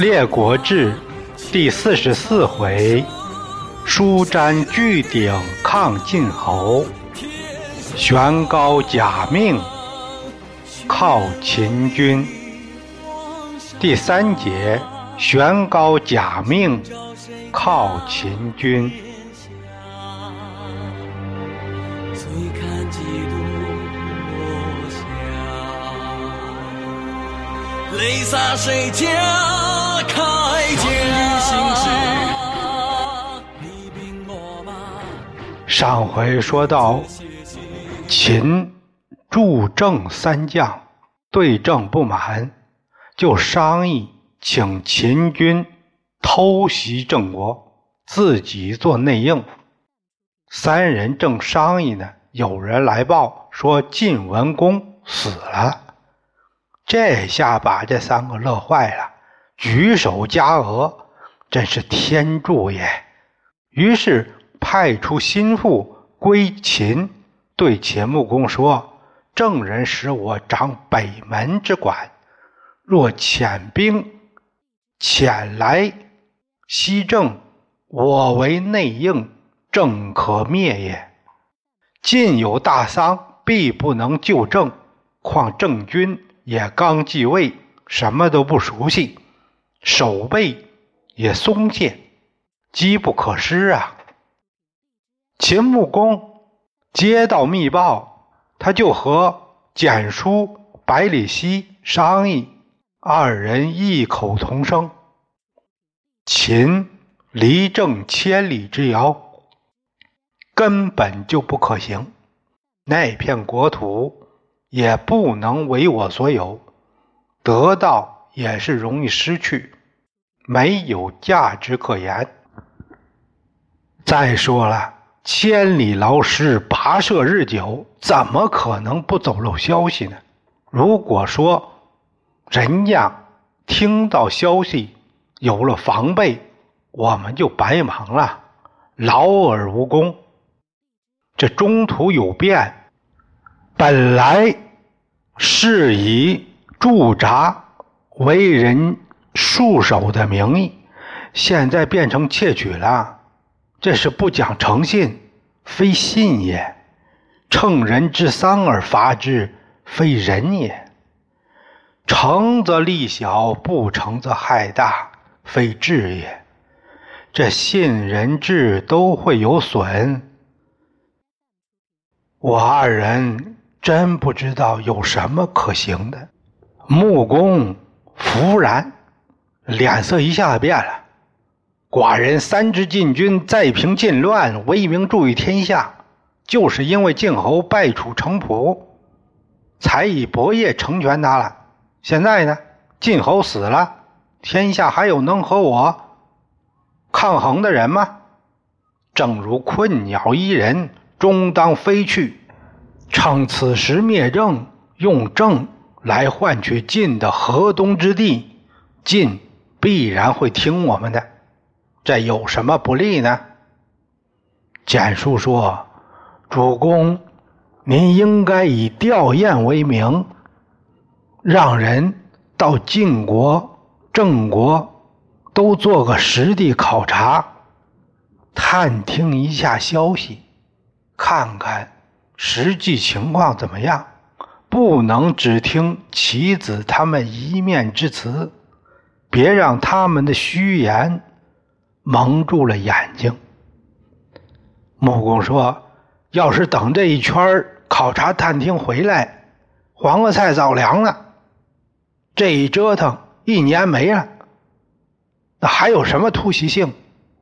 列国志第四十四回：舒瞻巨鼎抗晋侯，悬高假命靠秦军。第三节：悬高假命靠秦军。泪洒谁家？上回说到，秦助郑三将对郑不满，就商议请秦军偷袭郑国，自己做内应。三人正商议呢，有人来报说晋文公死了。这下把这三个乐坏了，举手加额，真是天助也！于是派出心腹归秦，对秦穆公说：“郑人使我掌北门之管，若遣兵遣来西郑，我为内应，郑可灭也。晋有大丧，必不能救郑，况郑军。”也刚继位，什么都不熟悉，手背也松懈，机不可失啊！秦穆公接到密报，他就和简叔、百里奚商议，二人异口同声：“秦离郑千里之遥，根本就不可行。那片国土。”也不能为我所有，得到也是容易失去，没有价值可言。再说了，千里劳师，跋涉日久，怎么可能不走漏消息呢？如果说人家听到消息有了防备，我们就白忙了，劳而无功。这中途有变。本来是以驻扎为人束手的名义，现在变成窃取了，这是不讲诚信，非信也。乘人之丧而伐之，非仁也。成则利小，不成则害大，非智也。这信人智都会有损，我二人。真不知道有什么可行的。木工忽然脸色一下子变了。寡人三支禁军再平晋乱，威名著于天下，就是因为晋侯败楚城濮，才以伯业成全他了。现在呢，晋侯死了，天下还有能和我抗衡的人吗？正如困鸟依人，终当飞去。称此时灭郑，用郑来换取晋的河东之地，晋必然会听我们的。这有什么不利呢？简叔说：“主公，您应该以吊唁为名，让人到晋国、郑国都做个实地考察，探听一下消息，看看。”实际情况怎么样？不能只听棋子他们一面之词，别让他们的虚言蒙住了眼睛。穆公说：“要是等这一圈考察探听回来，黄瓜菜早凉了。这一折腾，一年没了，那还有什么突袭性？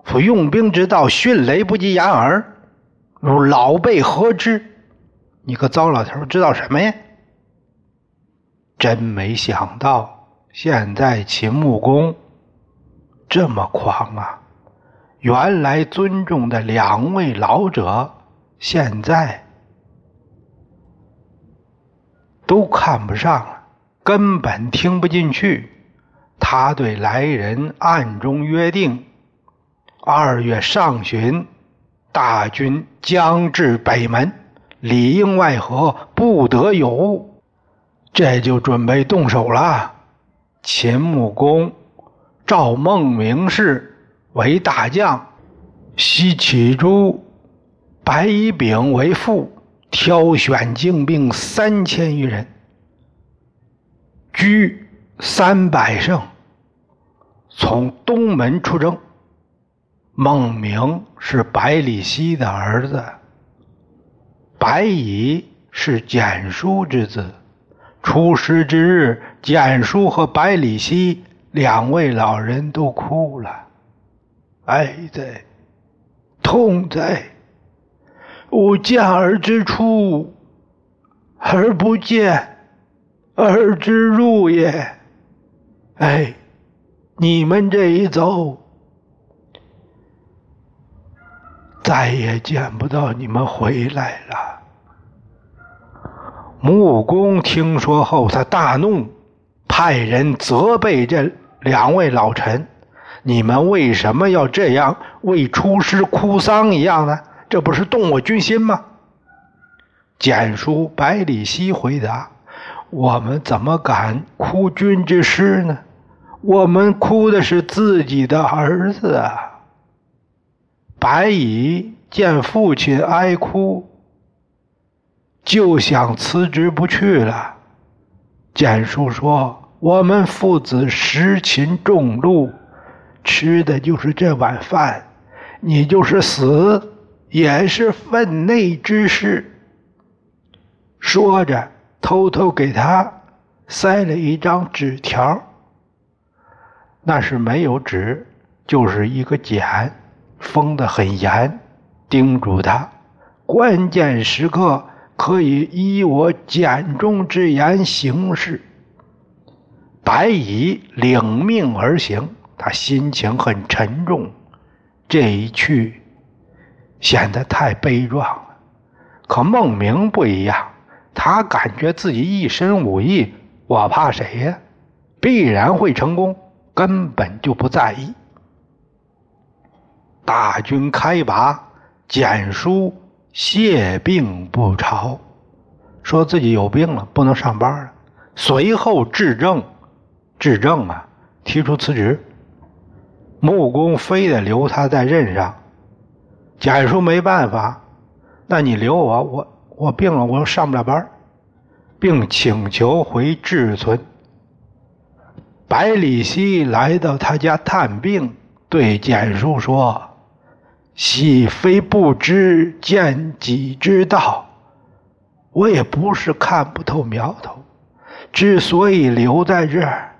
夫用兵之道，迅雷不及掩耳，如老辈何之？”你个糟老头，知道什么呀？真没想到，现在秦穆公这么狂啊！原来尊重的两位老者，现在都看不上了，根本听不进去。他对来人暗中约定：二月上旬，大军将至北门。里应外合，不得有误，这就准备动手了。秦穆公赵孟明氏为大将，西岐诸白乙丙为副，挑选精兵三千余人，居三百胜，从东门出征。孟明是百里奚的儿子，白乙是简叔之子。出师之日，简叔和百里奚两位老人都哭了。哀哉，痛哉！吾见儿之出，而不见儿之入也。哎，你们这一走。再也见不到你们回来了。穆公听说后，他大怒，派人责备这两位老臣：“你们为什么要这样为出师哭丧一样呢？这不是动我军心吗？”简叔、百里奚回答：“我们怎么敢哭君之师呢？我们哭的是自己的儿子啊！”白乙见父亲哀哭，就想辞职不去了。简叔说：“我们父子食禽重禄，吃的就是这碗饭，你就是死，也是分内之事。”说着，偷偷给他塞了一张纸条，那是没有纸，就是一个茧。封得很严，叮嘱他，关键时刻可以依我简中之言行事。白乙领命而行，他心情很沉重，这一去显得太悲壮了。可孟明不一样，他感觉自己一身武艺，我怕谁呀？必然会成功，根本就不在意。大军开拔，简书谢病不朝，说自己有病了，不能上班了。随后治政，治政啊，提出辞职。穆公非得留他在任上，简书没办法，那你留我，我我病了，我又上不了班，并请求回至村。百里奚来到他家探病，对简书说。喜非不知见己之道，我也不是看不透苗头。之所以留在这儿，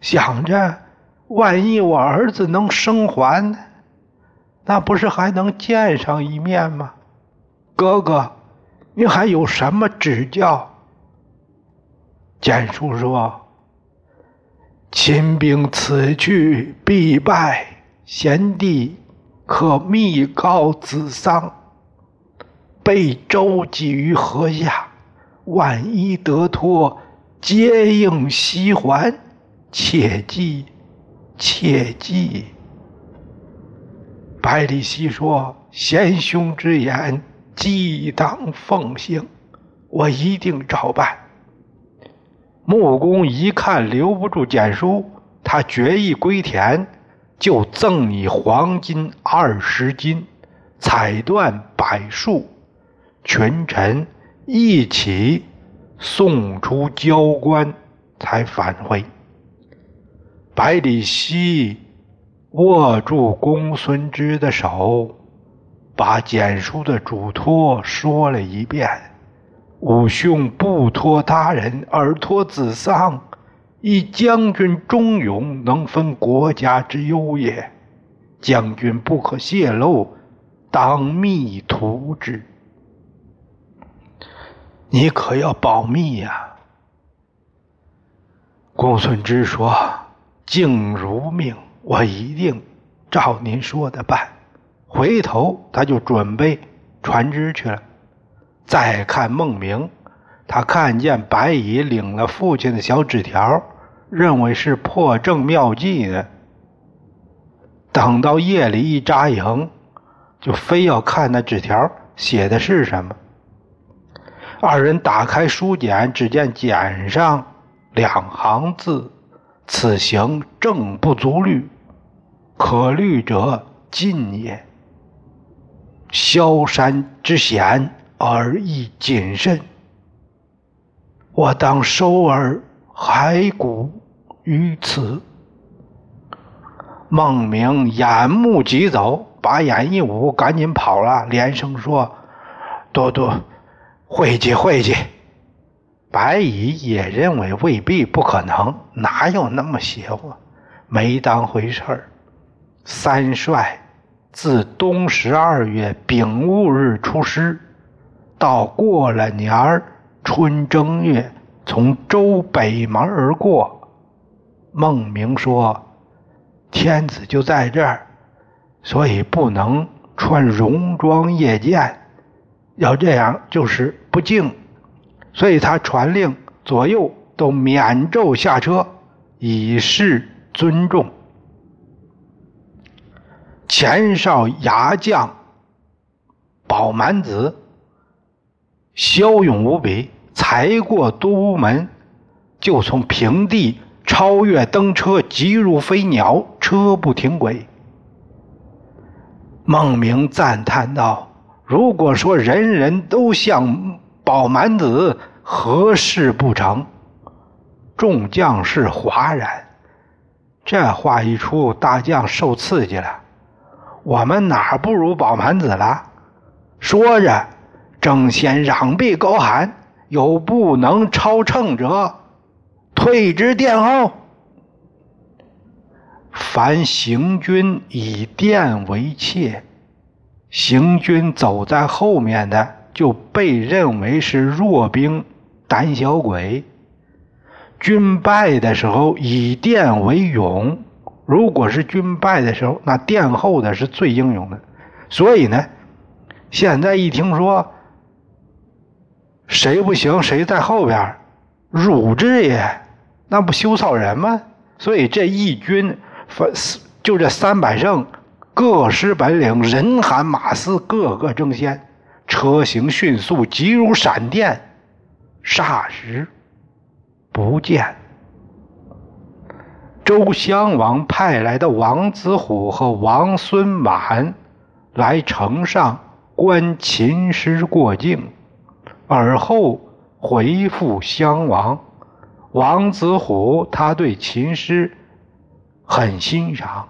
想着万一我儿子能生还，那不是还能见上一面吗？哥哥，你还有什么指教？简叔说：“秦兵此去必败，贤弟。”可密告子桑，被周济于河下，万一得脱，接应西还，切记，切记。百里奚说：“贤兄之言，既当奉行，我一定照办。”穆公一看留不住简书，他决意归田。就赠你黄金二十斤，彩缎百束，群臣一起送出交关，才返回。百里奚握住公孙支的手，把简书的嘱托说了一遍：“吾兄不托他人，而托子桑。”以将军忠勇，能分国家之忧也。将军不可泄露，当密图之。你可要保密呀！公孙支说：“敬如命，我一定照您说的办。”回头他就准备传旨去了。再看孟明，他看见白乙领了父亲的小纸条。认为是破阵妙计呢。等到夜里一扎营，就非要看那纸条写的是什么。二人打开书简，只见简上两行字：“此行正不足虑，可虑者进也。萧山之险而亦谨慎，我当收而骸骨于此。孟明眼目急走，把眼一捂，赶紧跑了，连声说：“多多，晦气，晦气。”白乙也认为未必不可能，哪有那么邪乎？没当回事儿。三帅自冬十二月丙戊日出师，到过了年儿春正月，从周北门而过。孟明说。天子就在这儿，所以不能穿戎装夜见，要这样就是不敬，所以他传令左右都免胄下车，以示尊重。前哨牙将宝满子骁勇无比，才过都门，就从平地。超越登车，急如飞鸟，车不停轨。孟明赞叹道：“如果说人人都像宝满子，何事不成？”众将士哗然。这话一出，大将受刺激了。我们哪不如宝满子了？说着，争先攘臂，高喊：“有不能超乘者！”退之殿后，凡行军以殿为妾，行军走在后面的就被认为是弱兵、胆小鬼。军败的时候以殿为勇，如果是军败的时候，那殿后的是最英勇的。所以呢，现在一听说谁不行，谁在后边，辱之也。那不羞臊人吗？所以这义军分就这三百胜，各施本领，人喊马嘶，个个争先，车行迅速，急如闪电。霎时不见。周襄王派来的王子虎和王孙满来城上观秦师过境，而后回复襄王。王子虎他对秦师很欣赏，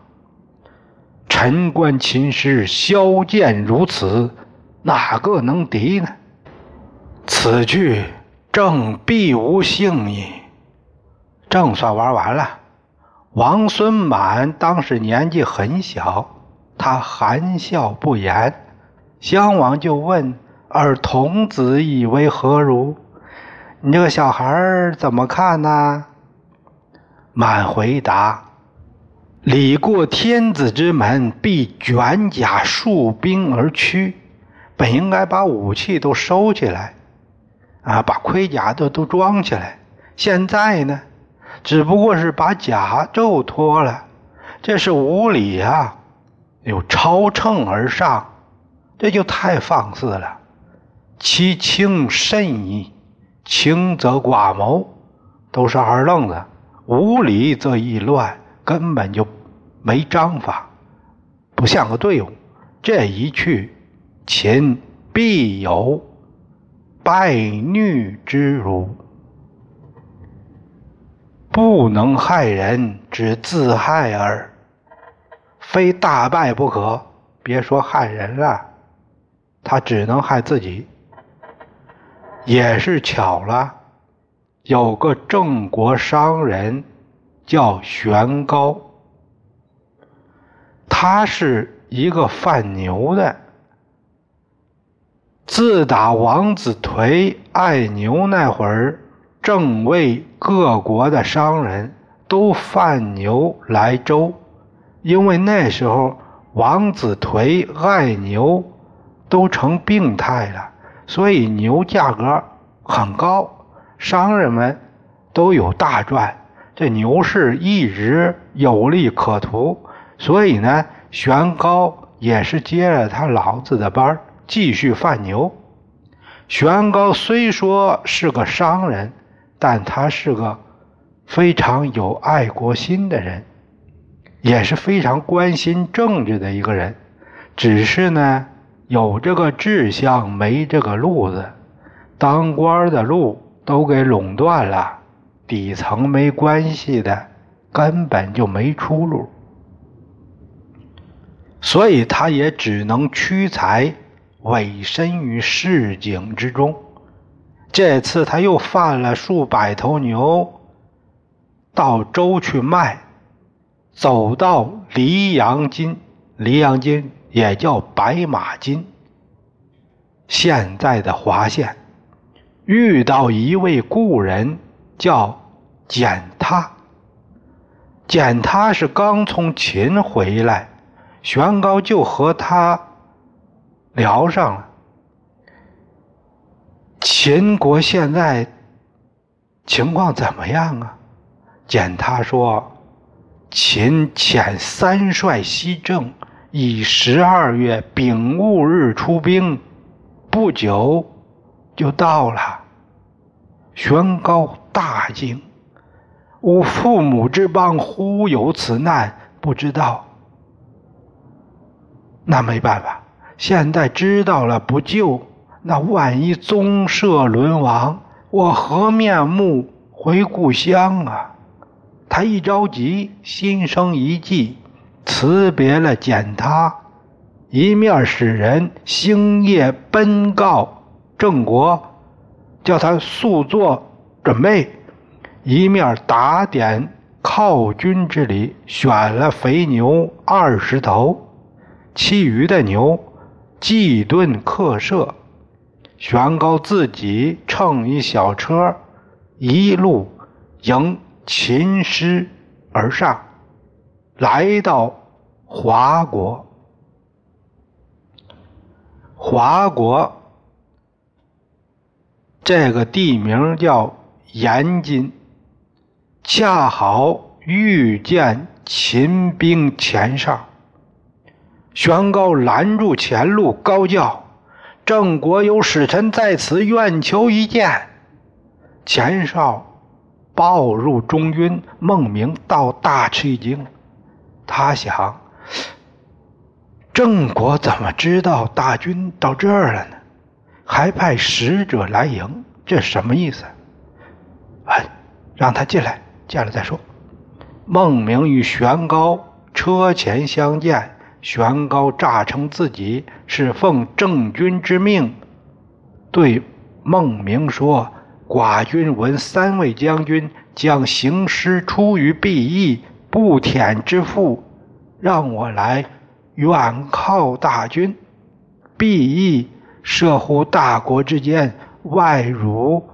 臣观秦师骁健如此，哪个能敌呢？此去正必无幸矣。正算玩完了。王孙满当时年纪很小，他含笑不言。襄王就问：“而童子以为何如？”你这个小孩怎么看呢？满回答：“礼过天子之门，必卷甲束兵而趋。本应该把武器都收起来，啊，把盔甲都都装起来。现在呢，只不过是把甲胄脱了，这是无礼啊！有超乘而上，这就太放肆了。其轻甚矣。”轻则寡谋，都是二愣子；无礼则易乱，根本就没章法，不像个队伍。这一去，秦必有败虐之辱。不能害人，只自害耳。非大败不可。别说害人了，他只能害自己。也是巧了，有个郑国商人叫玄高，他是一个贩牛的。自打王子颓爱牛那会儿，正为各国的商人都贩牛来周，因为那时候王子颓爱牛都成病态了。所以牛价格很高，商人们都有大赚，这牛市一直有利可图。所以呢，玄高也是接了他老子的班继续贩牛。玄高虽说是个商人，但他是个非常有爱国心的人，也是非常关心政治的一个人。只是呢，有这个志向，没这个路子，当官的路都给垄断了，底层没关系的，根本就没出路。所以他也只能屈才，委身于市井之中。这次他又贩了数百头牛，到州去卖，走到黎阳津，黎阳津也叫白马津，现在的华县，遇到一位故人，叫简他。简他是刚从秦回来。玄高就和他聊上了。秦国现在情况怎么样啊？简他说：“秦遣三帅西征，以十二月丙戊日出兵，不久就到了。”玄高大惊：“吾父母之邦，忽有此难，不知道。”那没办法，现在知道了不救，那万一宗社沦亡，我何面目回故乡啊？他一着急，心生一计，辞别了简他，一面使人星夜奔告郑国，叫他速做准备，一面打点犒军之礼，选了肥牛二十头。其余的牛祭顿客舍，玄高自己乘一小车，一路迎秦师而上，来到华国。华国这个地名叫延津，恰好遇见秦兵前哨。玄高拦住前路，高叫：“郑国有使臣在此，愿求一见。”前哨报入中军，孟明倒大吃一惊。他想：郑国怎么知道大军到这儿了呢？还派使者来迎，这什么意思？哎，让他进来，见了再说。孟明与玄高车前相见。玄高诈称自己是奉郑军之命，对孟明说：“寡君闻三位将军将行师出于敝邑，不舔之父，让我来远靠大军。必亦涉乎大国之间，外辱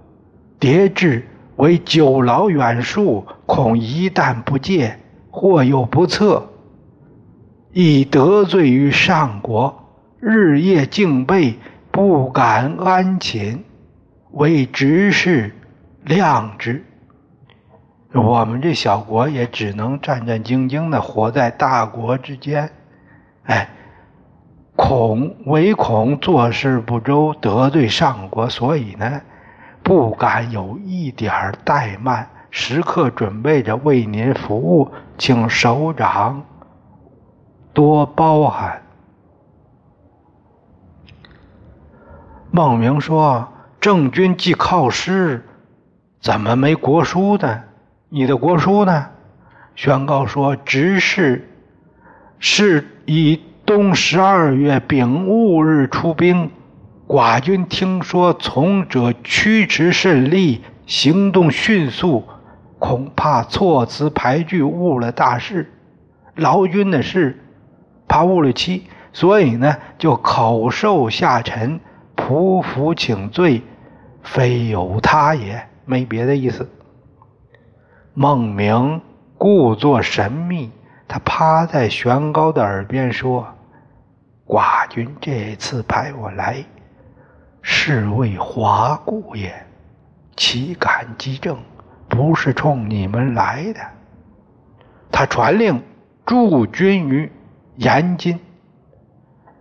迭至，为久劳远戍，恐一旦不戒，或有不测。”亦得罪于上国，日夜敬备，不敢安寝，为执事量之。我们这小国也只能战战兢兢的活在大国之间，哎，恐唯恐做事不周，得罪上国，所以呢，不敢有一点怠慢，时刻准备着为您服务，请首长。多包涵。孟明说：“郑军既靠师，怎么没国书呢？你的国书呢？”宣告说：“执事是以冬十二月丙戊日出兵，寡军听说从者驱驰甚利，行动迅速，恐怕措辞排拒，误了大事。劳军的事。”怕误了期，所以呢，就口授下臣，匍匐请罪，非有他也，没别的意思。孟明故作神秘，他趴在玄高的耳边说：“寡君这次派我来，是为华故也，岂敢击政？不是冲你们来的。”他传令驻军于。延津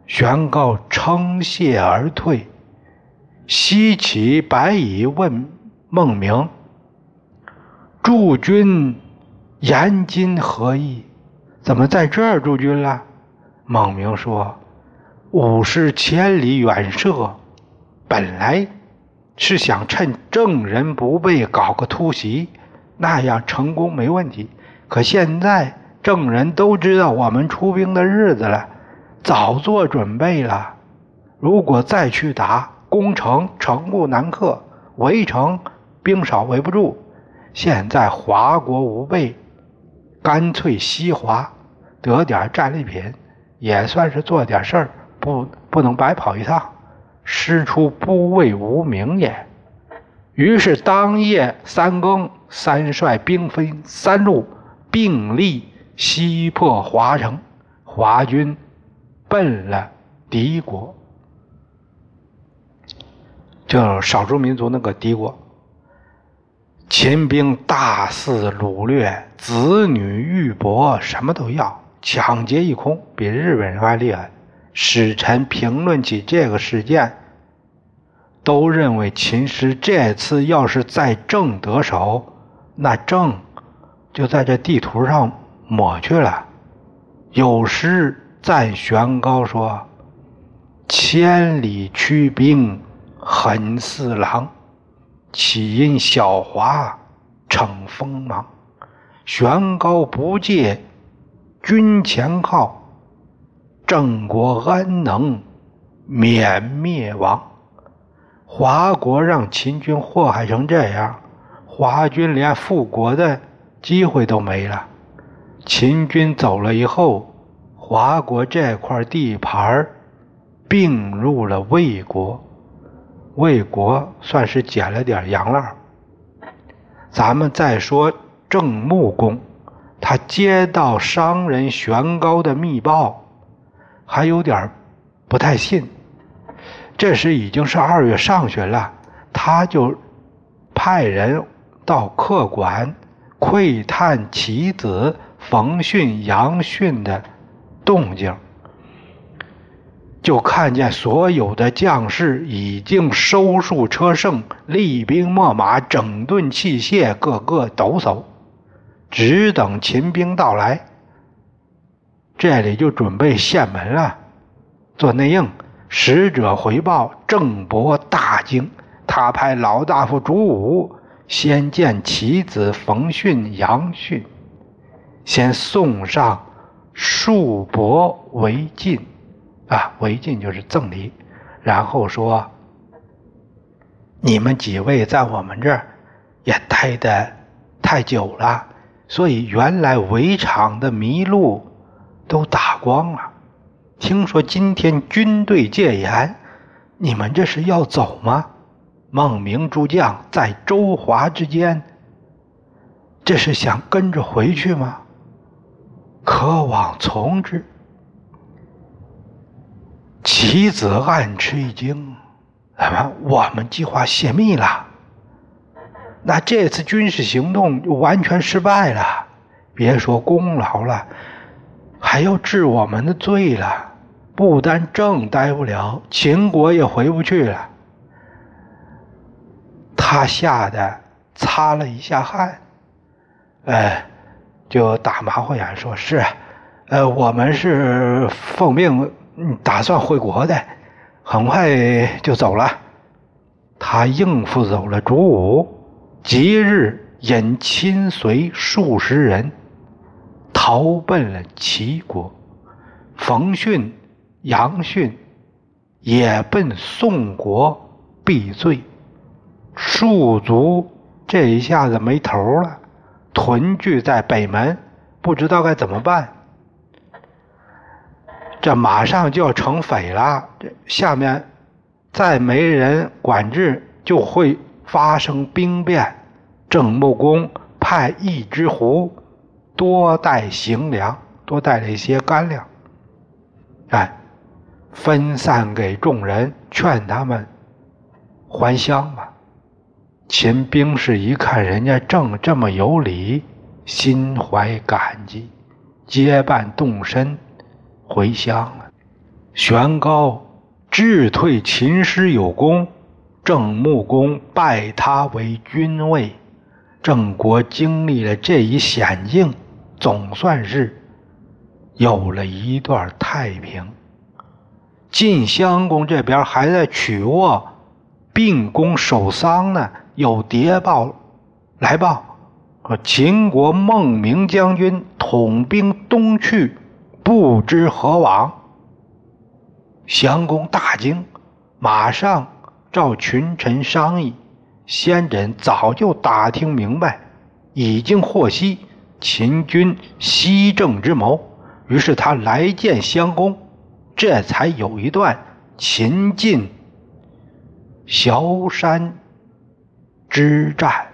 玄高称谢而退，西起白蚁问孟明：“驻军延津何意？怎么在这儿驻军了？孟明说：“武士千里远射，本来是想趁郑人不备搞个突袭，那样成功没问题。可现在郑人都知道我们出兵的日子了，早做准备了。如果再去打，攻城城固难克，围城兵少围不住。现在华国无备，干脆西华。”得点战利品，也算是做点事儿，不不能白跑一趟，师出不为无名也。于是当夜三更，三帅兵分三路，并力西破华城。华军奔了敌国，就少数民族那个敌国。秦兵大肆掳掠，子女玉帛，什么都要。抢劫一空，比日本人还厉害。使臣评论起这个事件，都认为秦师这次要是在郑得手，那郑就在这地图上抹去了。有诗赞玄高说：“千里驱兵狠似狼，岂因小华逞锋芒？悬高不借。”军前号，郑国安能免灭亡？华国让秦军祸害成这样，华军连复国的机会都没了。秦军走了以后，华国这块地盘并入了魏国，魏国算是捡了点洋烂。咱们再说郑穆公。他接到商人玄高的密报，还有点不太信。这时已经是二月上旬了，他就派人到客馆窥探其子冯逊、杨逊的动静，就看见所有的将士已经收束车胜，厉兵秣马，整顿器械，个个抖擞。只等秦兵到来，这里就准备献门了，做内应。使者回报，郑伯大惊，他派老大夫朱武先见其子冯逊、杨逊，先送上束帛为晋，啊，为晋就是赠礼，然后说：“你们几位在我们这儿也待得太久了。”所以，原来围场的麋鹿都打光了。听说今天军队戒严，你们这是要走吗？孟明诸将在周华之间，这是想跟着回去吗？可往从之。棋子暗吃一惊：“怎么，我们计划泄密了？”那这次军事行动就完全失败了，别说功劳了，还要治我们的罪了。不但郑待不了，秦国也回不去了。他吓得擦了一下汗，呃，就打马虎眼说：“是，呃，我们是奉命打算回国的，很快就走了。”他应付走了主武。即日引亲随数十人逃奔了齐国，冯逊、杨逊也奔宋国避罪。戍卒这一下子没头了，屯聚在北门，不知道该怎么办。这马上就要成匪了，这下面再没人管制，就会。发生兵变，郑穆公派一只狐多带行粮，多带了一些干粮，哎，分散给众人，劝他们还乡吧。秦兵士一看人家郑这么有礼，心怀感激，结伴动身回乡了。玄高智退秦师有功。郑穆公拜他为君位，郑国经历了这一险境，总算是有了一段太平。晋襄公这边还在曲沃病宫守丧呢，有谍报来报，说秦国孟明将军统兵东去，不知何往。襄公大惊，马上召群臣商议。先轸早就打听明白，已经获悉秦军西征之谋，于是他来见襄公，这才有一段秦晋崤山之战。